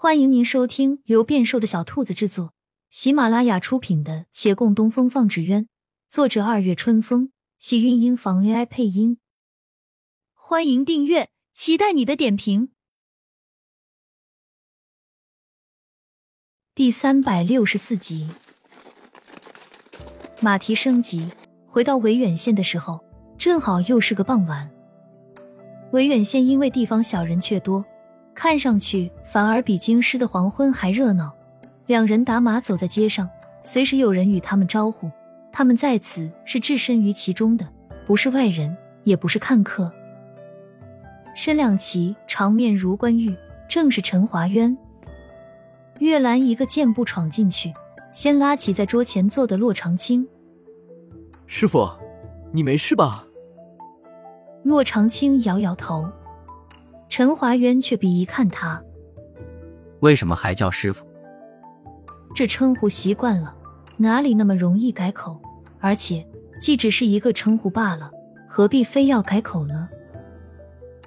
欢迎您收听由变瘦的小兔子制作、喜马拉雅出品的《且共东风放纸鸢》，作者二月春风，喜韵音房 AI 配音。欢迎订阅，期待你的点评。第三百六十四集，马蹄升级，回到维远县的时候，正好又是个傍晚。维远县因为地方小，人却多。看上去反而比京师的黄昏还热闹。两人打马走在街上，随时有人与他们招呼。他们在此是置身于其中的，不是外人，也不是看客。身量齐，长面如冠玉，正是陈华渊。月兰一个箭步闯进去，先拉起在桌前坐的洛长青。师傅，你没事吧？洛长青摇摇头。陈华渊却鄙夷看他，为什么还叫师傅？这称呼习惯了，哪里那么容易改口？而且既只是一个称呼罢了，何必非要改口呢？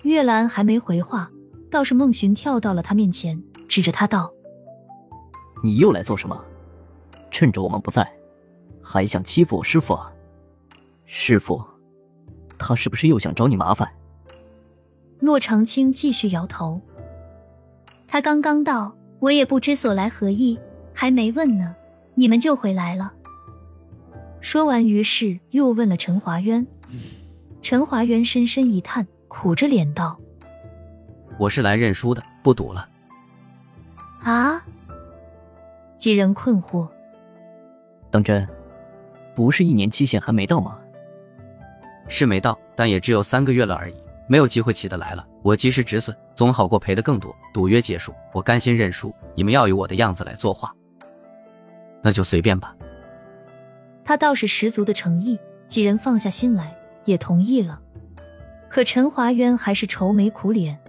月兰还没回话，倒是孟寻跳到了他面前，指着他道：“你又来做什么？趁着我们不在，还想欺负我师傅啊？师傅，他是不是又想找你麻烦？”骆长青继续摇头。他刚刚到，我也不知所来何意，还没问呢，你们就回来了。说完，于是又问了陈华渊。陈华渊深深一叹，苦着脸道：“我是来认输的，不赌了。”啊！几人困惑。当真？不是一年期限还没到吗？是没到，但也只有三个月了而已。没有机会起得来了，我及时止损，总好过赔的更多。赌约结束，我甘心认输。你们要以我的样子来作画，那就随便吧。他倒是十足的诚意，几人放下心来，也同意了。可陈华渊还是愁眉苦脸。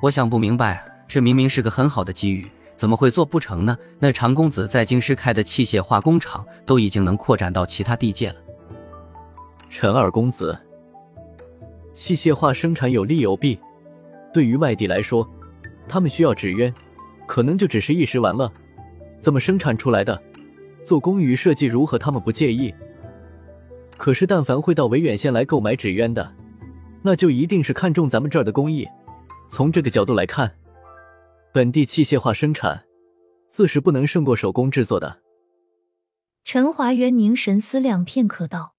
我想不明白，这明明是个很好的机遇，怎么会做不成呢？那常公子在京师开的器械化工厂，都已经能扩展到其他地界了。陈二公子。器械化生产有利有弊，对于外地来说，他们需要纸鸢，可能就只是一时玩乐。怎么生产出来的，做工与设计如何，他们不介意。可是，但凡会到维远县来购买纸鸢的，那就一定是看中咱们这儿的工艺。从这个角度来看，本地器械化生产自是不能胜过手工制作的。陈华元凝神思量片刻，道：“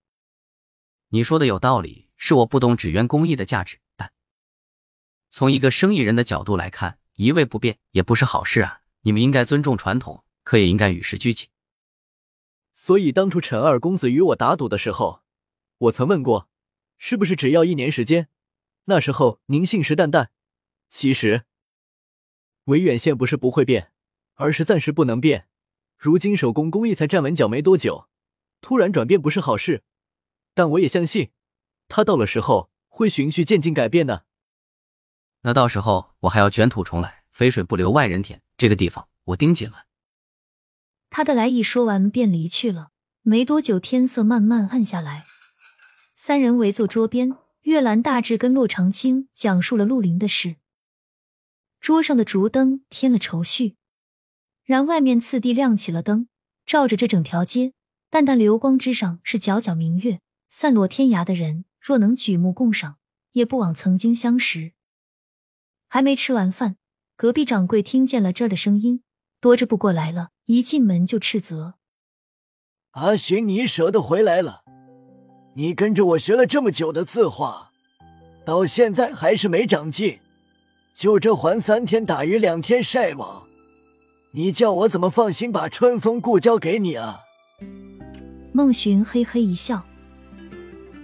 你说的有道理。”是我不懂纸鸢工艺的价值，但从一个生意人的角度来看，一味不变也不是好事啊！你们应该尊重传统，可也应该与时俱进。所以当初陈二公子与我打赌的时候，我曾问过，是不是只要一年时间？那时候您信誓旦旦。其实，维远县不是不会变，而是暂时不能变。如今手工工艺才站稳脚没多久，突然转变不是好事。但我也相信。他到了时候会循序渐进改变的。那到时候我还要卷土重来，肥水不流外人田。这个地方我盯紧了。他的来意说完便离去了。没多久，天色慢慢暗下来，三人围坐桌边，月兰大致跟洛长青讲述了陆林的事。桌上的烛灯添了愁绪，然外面次第亮起了灯，照着这整条街，淡淡流光之上是皎皎明月，散落天涯的人。若能举目共赏，也不枉曾经相识。还没吃完饭，隔壁掌柜听见了这儿的声音，多着不过来了，一进门就斥责：“阿寻，你舍得回来了？你跟着我学了这么久的字画，到现在还是没长进，就这还三天打鱼两天晒网，你叫我怎么放心把春风故交给你啊？”孟寻嘿嘿一笑。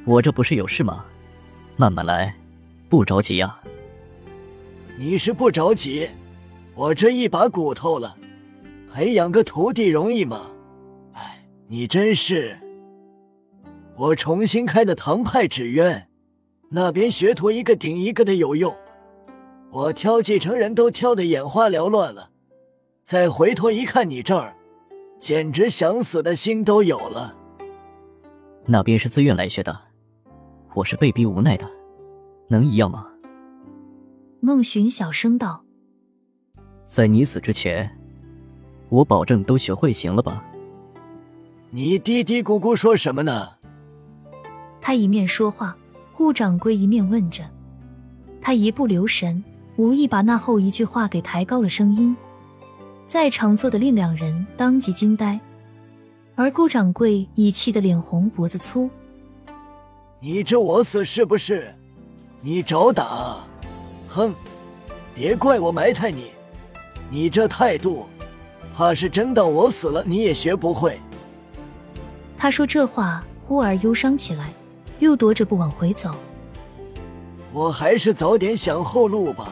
我这不是有事吗？慢慢来，不着急呀。你是不着急，我这一把骨头了，培养个徒弟容易吗？哎，你真是。我重新开的唐派纸鸢，那边学徒一个顶一个的有用，我挑继承人都挑的眼花缭乱了。再回头一看你这儿，简直想死的心都有了。那边是自愿来学的。我是被逼无奈的，能一样吗？孟寻小声道：“在你死之前，我保证都学会，行了吧？你嘀嘀咕咕说什么呢？他一面说话，顾掌柜一面问着。他一不留神，无意把那后一句话给抬高了声音，在场坐的另两人当即惊呆，而顾掌柜已气得脸红脖子粗。你这我死是不是？你找打？哼！别怪我埋汰你，你这态度，怕是真到我死了你也学不会。他说这话，忽而忧伤起来，又踱着步往回走。我还是早点想后路吧，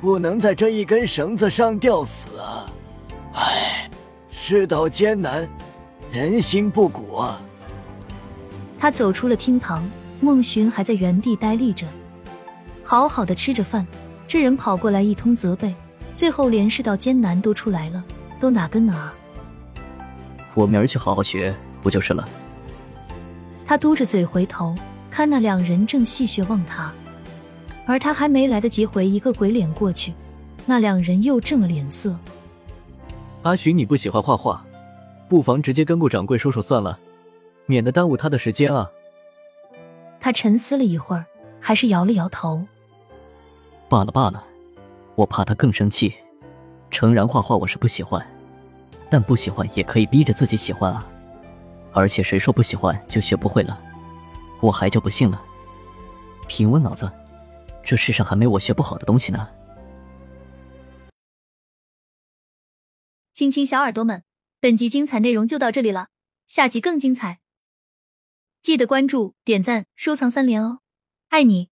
不能在这一根绳子上吊死啊！唉，世道艰难，人心不古啊！他走出了厅堂，孟寻还在原地呆立着，好好的吃着饭，这人跑过来一通责备，最后连世道艰难都出来了，都哪跟哪？我明儿去好好学，不就是了？他嘟着嘴回头。看那两人正戏谑望他，而他还没来得及回一个鬼脸过去，那两人又正了脸色。阿寻，你不喜欢画画，不妨直接跟顾掌柜说说算了，免得耽误他的时间啊。他沉思了一会儿，还是摇了摇头。罢了罢了，我怕他更生气。诚然，画画我是不喜欢，但不喜欢也可以逼着自己喜欢啊。而且谁说不喜欢就学不会了？我还就不信了。平稳脑子，这世上还没我学不好的东西呢。亲亲小耳朵们，本集精彩内容就到这里了，下集更精彩，记得关注、点赞、收藏三连哦，爱你！